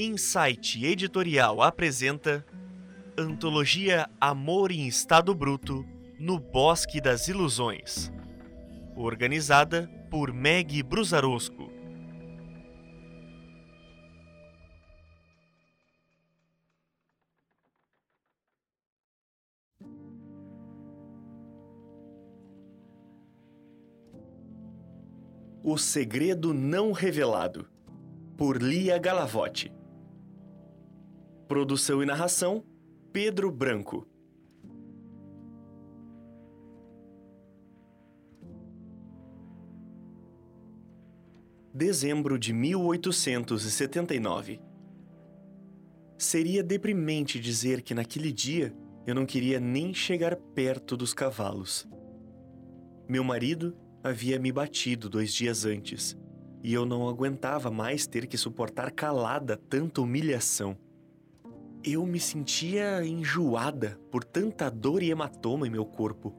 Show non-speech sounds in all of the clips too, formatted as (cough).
Insight Editorial apresenta Antologia Amor em Estado Bruto no Bosque das Ilusões. Organizada por Meg Brusarosco. O Segredo Não Revelado, por Lia Galavotti. Produção e narração: Pedro Branco. Dezembro de 1879. Seria deprimente dizer que naquele dia eu não queria nem chegar perto dos cavalos. Meu marido havia me batido dois dias antes e eu não aguentava mais ter que suportar calada tanta humilhação. Eu me sentia enjoada por tanta dor e hematoma em meu corpo.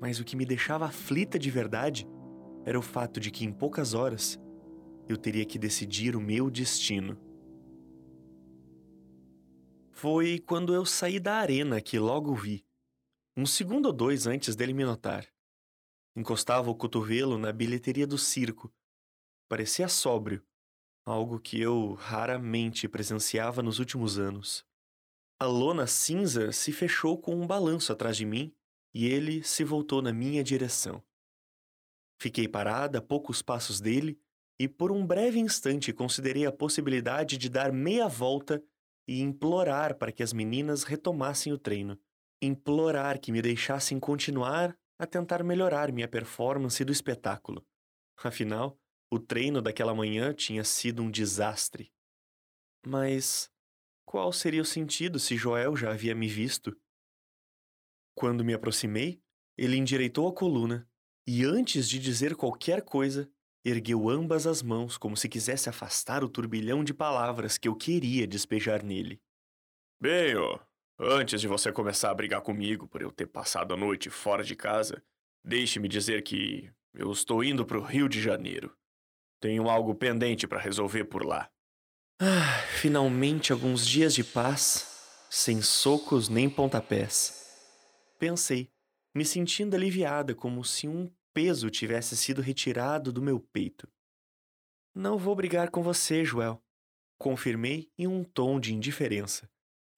Mas o que me deixava aflita de verdade era o fato de que em poucas horas eu teria que decidir o meu destino. Foi quando eu saí da arena que logo vi, um segundo ou dois antes dele me notar. Encostava o cotovelo na bilheteria do circo. Parecia sóbrio, algo que eu raramente presenciava nos últimos anos. A lona cinza se fechou com um balanço atrás de mim e ele se voltou na minha direção. Fiquei parada a poucos passos dele e por um breve instante considerei a possibilidade de dar meia volta e implorar para que as meninas retomassem o treino. Implorar que me deixassem continuar a tentar melhorar minha performance do espetáculo. Afinal, o treino daquela manhã tinha sido um desastre. Mas qual seria o sentido se Joel já havia me visto? Quando me aproximei, ele endireitou a coluna e, antes de dizer qualquer coisa, ergueu ambas as mãos como se quisesse afastar o turbilhão de palavras que eu queria despejar nele. Bem, ó, antes de você começar a brigar comigo por eu ter passado a noite fora de casa, deixe-me dizer que eu estou indo para o Rio de Janeiro. Tenho algo pendente para resolver por lá. Ah, finalmente alguns dias de paz, sem socos nem pontapés. Pensei, me sentindo aliviada, como se um peso tivesse sido retirado do meu peito. Não vou brigar com você, Joel, confirmei em um tom de indiferença,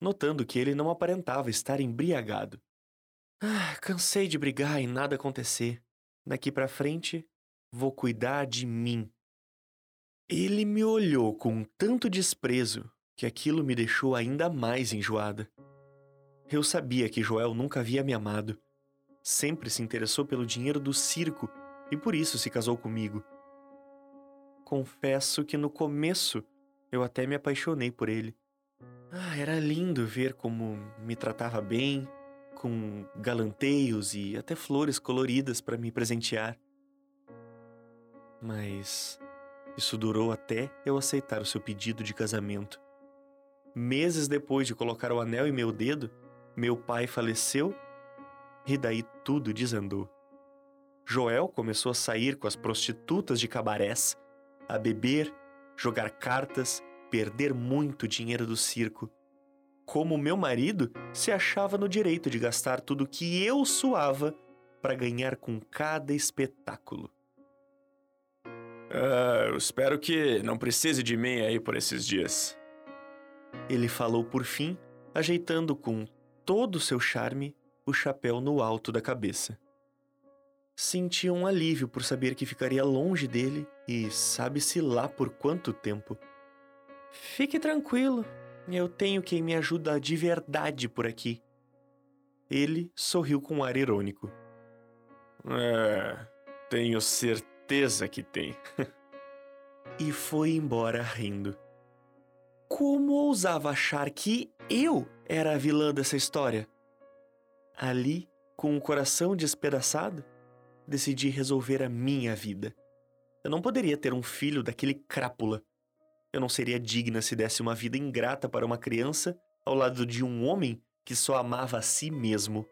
notando que ele não aparentava estar embriagado. Ah, cansei de brigar e nada acontecer. Daqui para frente, vou cuidar de mim. Ele me olhou com tanto desprezo que aquilo me deixou ainda mais enjoada. Eu sabia que Joel nunca havia me amado. Sempre se interessou pelo dinheiro do circo e por isso se casou comigo. Confesso que no começo eu até me apaixonei por ele. Ah, era lindo ver como me tratava bem, com galanteios e até flores coloridas para me presentear. Mas isso durou até eu aceitar o seu pedido de casamento. Meses depois de colocar o anel em meu dedo, meu pai faleceu e daí tudo desandou. Joel começou a sair com as prostitutas de cabarés, a beber, jogar cartas, perder muito dinheiro do circo. Como meu marido se achava no direito de gastar tudo que eu suava para ganhar com cada espetáculo. Uh, eu espero que não precise de mim aí por esses dias. Ele falou por fim, ajeitando com todo o seu charme o chapéu no alto da cabeça. Senti um alívio por saber que ficaria longe dele e sabe-se lá por quanto tempo. Fique tranquilo, eu tenho quem me ajuda de verdade por aqui. Ele sorriu com um ar irônico. É, tenho certeza certeza que tem. (laughs) e foi embora rindo. Como ousava achar que eu era a vilã dessa história? Ali, com o coração despedaçado, decidi resolver a minha vida. Eu não poderia ter um filho daquele crápula. Eu não seria digna se desse uma vida ingrata para uma criança ao lado de um homem que só amava a si mesmo.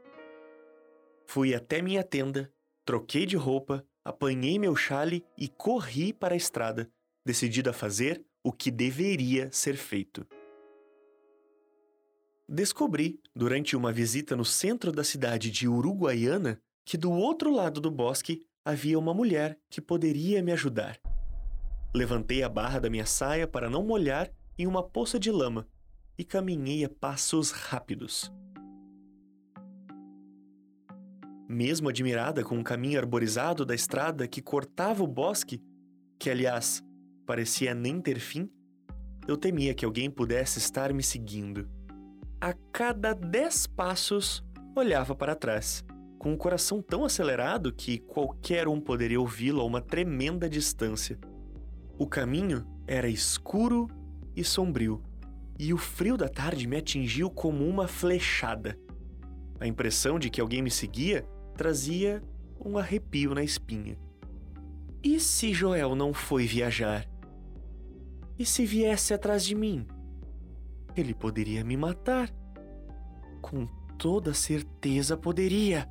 Fui até minha tenda, troquei de roupa apanhei meu chale e corri para a estrada, decidida a fazer o que deveria ser feito. Descobri, durante uma visita no centro da cidade de Uruguaiana, que do outro lado do bosque havia uma mulher que poderia me ajudar. Levantei a barra da minha saia para não molhar em uma poça de lama e caminhei a passos rápidos. Mesmo admirada com o caminho arborizado da estrada que cortava o bosque, que aliás parecia nem ter fim, eu temia que alguém pudesse estar me seguindo a cada dez passos olhava para trás, com o coração tão acelerado que qualquer um poderia ouvi-lo a uma tremenda distância. O caminho era escuro e sombrio, e o frio da tarde me atingiu como uma flechada. A impressão de que alguém me seguia trazia um arrepio na espinha. E se Joel não foi viajar? E se viesse atrás de mim? Ele poderia me matar. Com toda certeza poderia.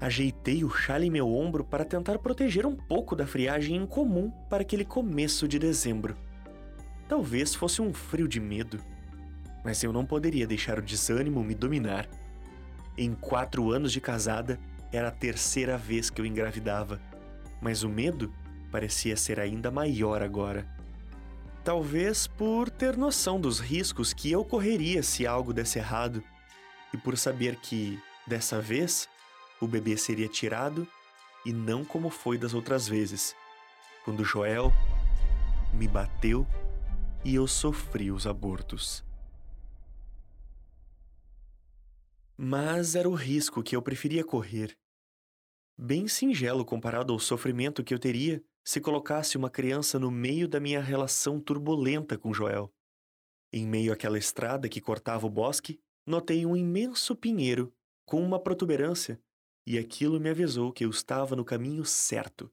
Ajeitei o chale em meu ombro para tentar proteger um pouco da friagem incomum para aquele começo de dezembro. Talvez fosse um frio de medo, mas eu não poderia deixar o desânimo me dominar. Em quatro anos de casada, era a terceira vez que eu engravidava, mas o medo parecia ser ainda maior agora. Talvez por ter noção dos riscos que eu correria se algo desse errado, e por saber que, dessa vez, o bebê seria tirado e não como foi das outras vezes, quando Joel me bateu e eu sofri os abortos. Mas era o risco que eu preferia correr. Bem singelo comparado ao sofrimento que eu teria se colocasse uma criança no meio da minha relação turbulenta com Joel. Em meio àquela estrada que cortava o bosque, notei um imenso pinheiro com uma protuberância, e aquilo me avisou que eu estava no caminho certo.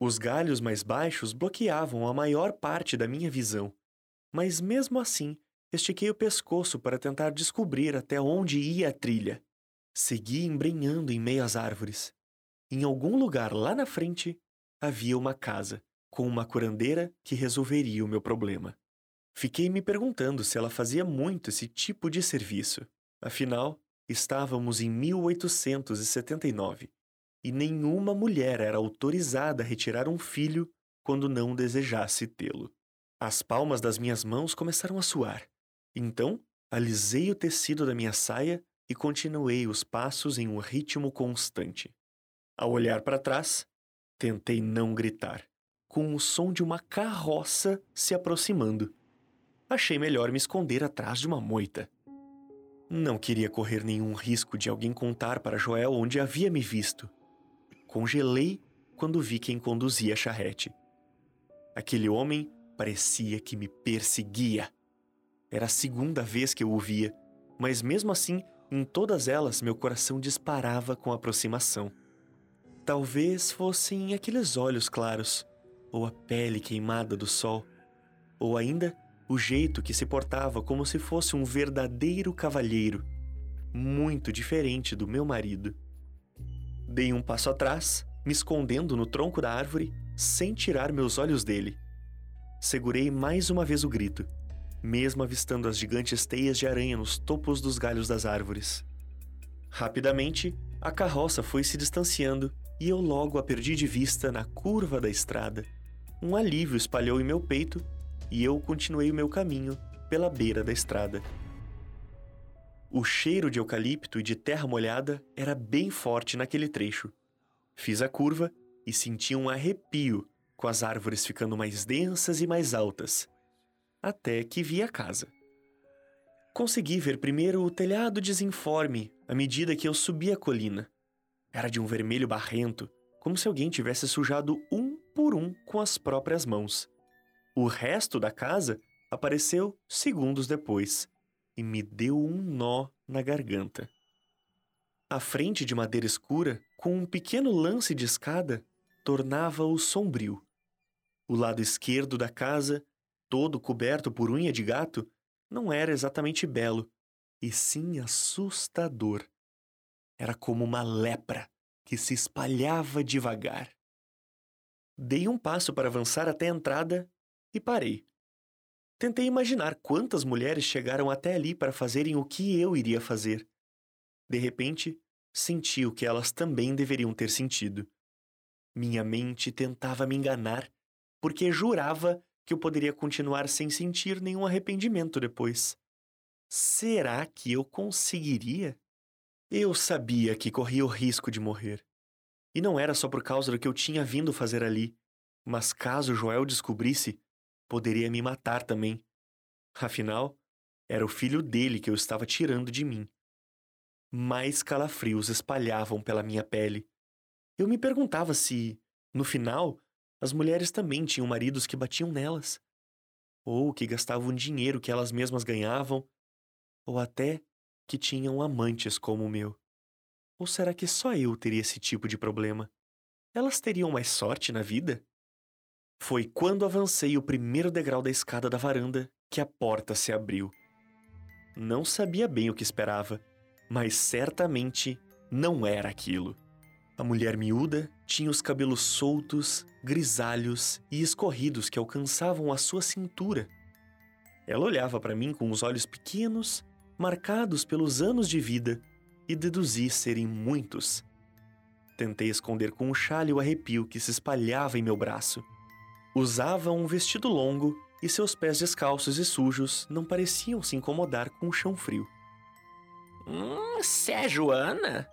Os galhos mais baixos bloqueavam a maior parte da minha visão, mas mesmo assim estiquei o pescoço para tentar descobrir até onde ia a trilha. Segui embrenhando em meio às árvores. Em algum lugar lá na frente, havia uma casa, com uma curandeira que resolveria o meu problema. Fiquei me perguntando se ela fazia muito esse tipo de serviço. Afinal, estávamos em 1879 e nenhuma mulher era autorizada a retirar um filho quando não desejasse tê-lo. As palmas das minhas mãos começaram a suar. Então, alisei o tecido da minha saia e continuei os passos em um ritmo constante. Ao olhar para trás, Tentei não gritar, com o som de uma carroça se aproximando. Achei melhor me esconder atrás de uma moita. Não queria correr nenhum risco de alguém contar para Joel onde havia me visto. Congelei quando vi quem conduzia a charrete. Aquele homem parecia que me perseguia. Era a segunda vez que eu o via, mas mesmo assim, em todas elas, meu coração disparava com aproximação. Talvez fossem aqueles olhos claros, ou a pele queimada do sol, ou ainda o jeito que se portava como se fosse um verdadeiro cavalheiro, muito diferente do meu marido. Dei um passo atrás, me escondendo no tronco da árvore, sem tirar meus olhos dele. Segurei mais uma vez o grito, mesmo avistando as gigantes teias de aranha nos topos dos galhos das árvores. Rapidamente, a carroça foi se distanciando e eu logo a perdi de vista na curva da estrada. Um alívio espalhou em meu peito e eu continuei o meu caminho pela beira da estrada. O cheiro de eucalipto e de terra molhada era bem forte naquele trecho. Fiz a curva e senti um arrepio com as árvores ficando mais densas e mais altas, até que vi a casa. Consegui ver primeiro o telhado desinforme à medida que eu subia a colina. Era de um vermelho barrento, como se alguém tivesse sujado um por um com as próprias mãos. O resto da casa apareceu segundos depois e me deu um nó na garganta. A frente de madeira escura, com um pequeno lance de escada, tornava-o sombrio. O lado esquerdo da casa, todo coberto por unha de gato, não era exatamente belo, e sim assustador. Era como uma lepra que se espalhava devagar. Dei um passo para avançar até a entrada e parei, Tentei imaginar quantas mulheres chegaram até ali para fazerem o que eu iria fazer. De repente, senti o que elas também deveriam ter sentido. Minha mente tentava me enganar, porque jurava que eu poderia continuar sem sentir nenhum arrependimento depois. Será que eu conseguiria? Eu sabia que corria o risco de morrer. E não era só por causa do que eu tinha vindo fazer ali, mas caso Joel descobrisse, poderia me matar também. Afinal, era o filho dele que eu estava tirando de mim. Mais calafrios espalhavam pela minha pele. Eu me perguntava se, no final, as mulheres também tinham maridos que batiam nelas, ou que gastavam dinheiro que elas mesmas ganhavam, ou até que tinham amantes como o meu. Ou será que só eu teria esse tipo de problema? Elas teriam mais sorte na vida? Foi quando avancei o primeiro degrau da escada da varanda que a porta se abriu. Não sabia bem o que esperava, mas certamente não era aquilo. A mulher miúda tinha os cabelos soltos, grisalhos e escorridos que alcançavam a sua cintura. Ela olhava para mim com os olhos pequenos, marcados pelos anos de vida, e deduzi serem muitos. Tentei esconder com um chale o arrepio que se espalhava em meu braço. Usava um vestido longo e seus pés descalços e sujos não pareciam se incomodar com o chão frio. Hum, você é Joana?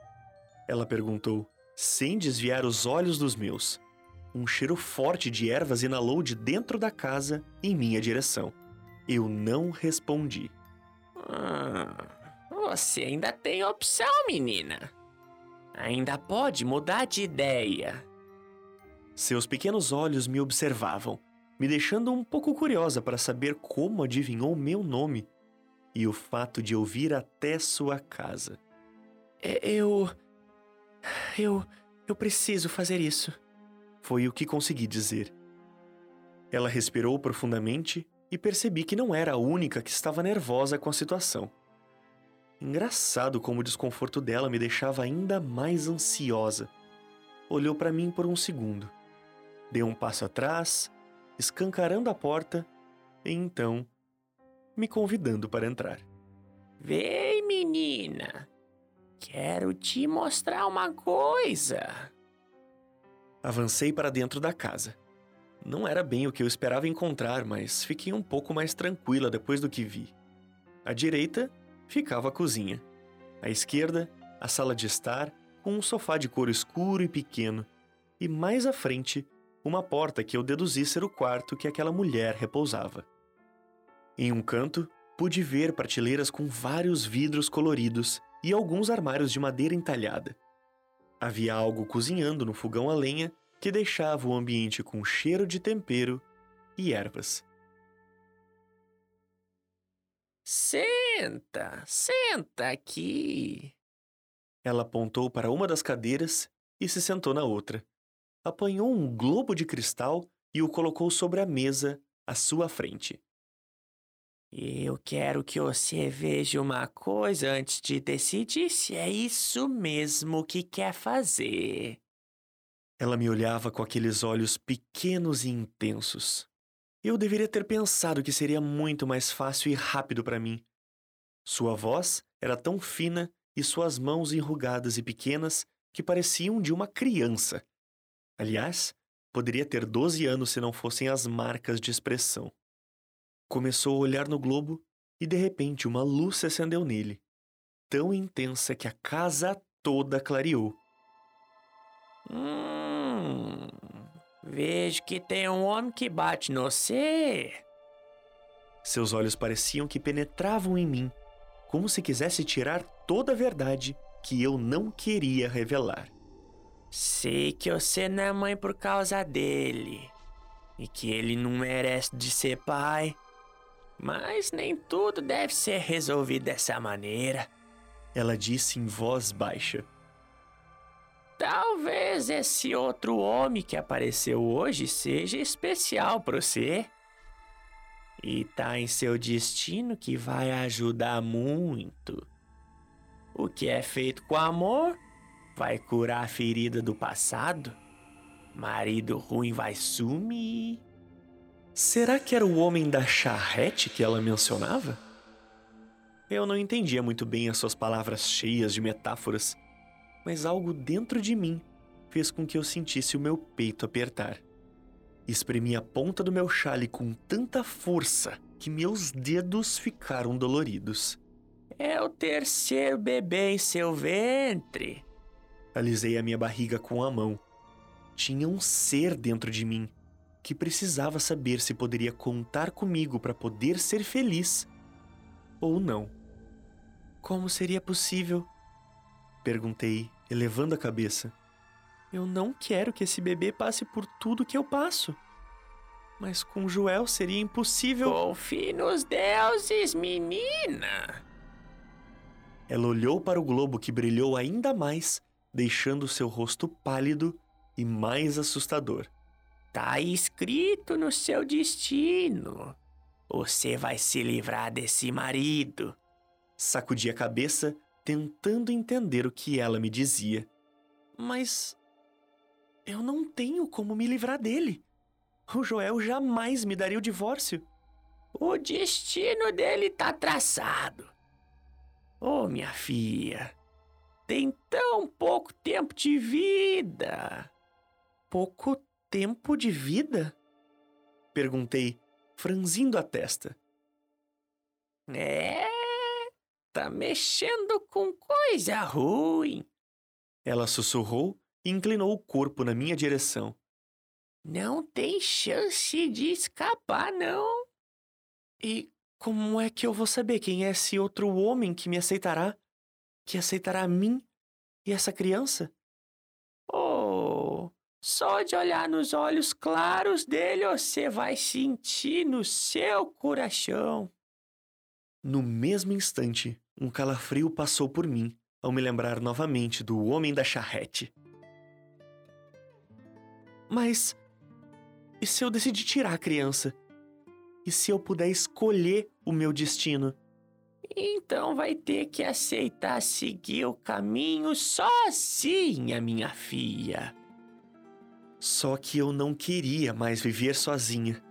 Ela perguntou sem desviar os olhos dos meus. Um cheiro forte de ervas inalou de dentro da casa em minha direção. Eu não respondi. Ah, você ainda tem opção, menina. Ainda pode mudar de ideia. Seus pequenos olhos me observavam, me deixando um pouco curiosa para saber como adivinhou meu nome e o fato de eu vir até sua casa. Eu. Eu. Eu preciso fazer isso. Foi o que consegui dizer. Ela respirou profundamente e percebi que não era a única que estava nervosa com a situação. Engraçado como o desconforto dela me deixava ainda mais ansiosa. Olhou para mim por um segundo. Deu um passo atrás, escancarando a porta, e então me convidando para entrar. Vem, menina! Quero te mostrar uma coisa. Avancei para dentro da casa. Não era bem o que eu esperava encontrar, mas fiquei um pouco mais tranquila depois do que vi. À direita ficava a cozinha. À esquerda, a sala de estar, com um sofá de couro escuro e pequeno. E mais à frente, uma porta que eu deduzi ser o quarto que aquela mulher repousava. Em um canto, pude ver prateleiras com vários vidros coloridos e alguns armários de madeira entalhada. Havia algo cozinhando no fogão a lenha que deixava o ambiente com cheiro de tempero e ervas. Senta, senta aqui. Ela apontou para uma das cadeiras e se sentou na outra. Apanhou um globo de cristal e o colocou sobre a mesa à sua frente. Eu quero que você veja uma coisa antes de decidir se é isso mesmo que quer fazer. Ela me olhava com aqueles olhos pequenos e intensos. Eu deveria ter pensado que seria muito mais fácil e rápido para mim. Sua voz era tão fina e suas mãos enrugadas e pequenas que pareciam de uma criança. Aliás, poderia ter 12 anos se não fossem as marcas de expressão. Começou a olhar no globo e de repente uma luz se acendeu nele, tão intensa que a casa toda clareou. Hum, vejo que tem um homem que bate no você. Seus olhos pareciam que penetravam em mim, como se quisesse tirar toda a verdade que eu não queria revelar. Sei que você não é mãe por causa dele e que ele não merece de ser pai mas nem tudo deve ser resolvido dessa maneira. Ela disse em voz baixa. Talvez esse outro homem que apareceu hoje seja especial para você. E tá em seu destino que vai ajudar muito. O que é feito com amor vai curar a ferida do passado. Marido ruim vai sumir Será que era o homem da charrete que ela mencionava? Eu não entendia muito bem as suas palavras cheias de metáforas, mas algo dentro de mim fez com que eu sentisse o meu peito apertar. Espremi a ponta do meu chale com tanta força que meus dedos ficaram doloridos. É o terceiro bebê em seu ventre. Alisei a minha barriga com a mão. Tinha um ser dentro de mim que precisava saber se poderia contar comigo para poder ser feliz ou não. Como seria possível? Perguntei, elevando a cabeça. Eu não quero que esse bebê passe por tudo que eu passo. Mas com Joel seria impossível. Confie nos deuses, menina. Ela olhou para o globo que brilhou ainda mais, deixando seu rosto pálido e mais assustador. Tá escrito no seu destino. Você vai se livrar desse marido. Sacudi a cabeça, tentando entender o que ela me dizia. Mas eu não tenho como me livrar dele. O Joel jamais me daria o divórcio. O destino dele tá traçado. Oh, minha filha, tem tão pouco tempo de vida. Pouco tempo de vida? Perguntei, franzindo a testa. É, tá mexendo com coisa ruim. Ela sussurrou e inclinou o corpo na minha direção. Não tem chance de escapar, não. E como é que eu vou saber quem é esse outro homem que me aceitará? Que aceitará a mim e essa criança? Só de olhar nos olhos claros dele você vai sentir no seu coração. No mesmo instante, um calafrio passou por mim ao me lembrar novamente do homem da charrete. Mas e se eu decidir tirar a criança? E se eu puder escolher o meu destino? Então vai ter que aceitar seguir o caminho sozinha, minha filha. Só que eu não queria mais viver sozinha.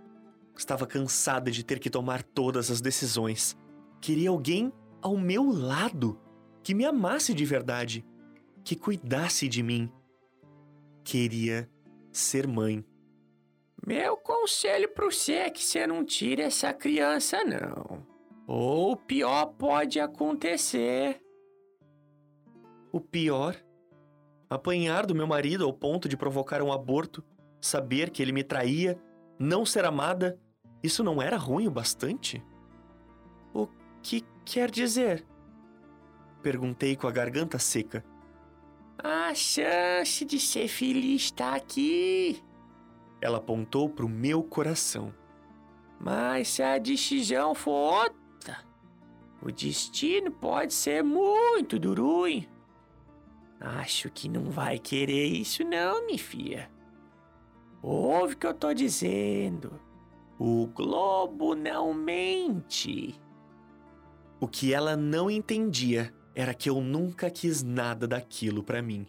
Estava cansada de ter que tomar todas as decisões. Queria alguém ao meu lado que me amasse de verdade, que cuidasse de mim. Queria ser mãe. Meu conselho para você é que você não tire essa criança, não. Ou o pior pode acontecer. O pior? Apanhar do meu marido ao ponto de provocar um aborto, saber que ele me traía, não ser amada, isso não era ruim o bastante? O que quer dizer? Perguntei com a garganta seca. A chance de ser feliz está aqui. Ela apontou para o meu coração. Mas se a decisão for outra, o destino pode ser muito duruim. Acho que não vai querer isso não, minha filha. Ouve o que eu tô dizendo. O globo não mente. O que ela não entendia era que eu nunca quis nada daquilo para mim.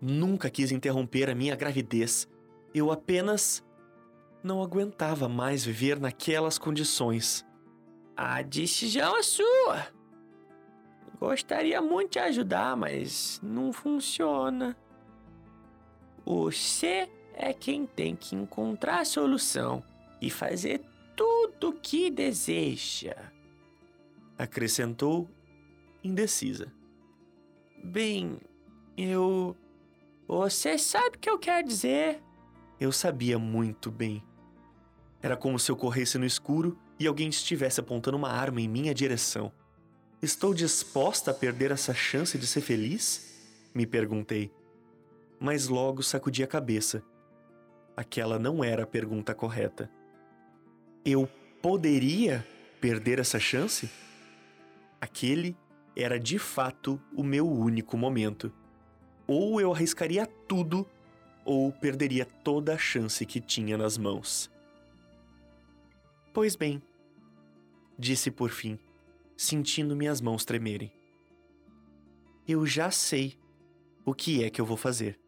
Nunca quis interromper a minha gravidez eu apenas não aguentava mais viver naquelas condições. A decisão é sua. Gostaria muito de ajudar, mas não funciona. Você é quem tem que encontrar a solução e fazer tudo o que deseja. Acrescentou, indecisa. Bem, eu. Você sabe o que eu quero dizer. Eu sabia muito bem. Era como se eu corresse no escuro e alguém estivesse apontando uma arma em minha direção. Estou disposta a perder essa chance de ser feliz? Me perguntei. Mas logo sacudi a cabeça. Aquela não era a pergunta correta. Eu poderia perder essa chance? Aquele era de fato o meu único momento. Ou eu arriscaria tudo ou perderia toda a chance que tinha nas mãos. Pois bem, disse por fim, sentindo minhas mãos tremerem. Eu já sei o que é que eu vou fazer.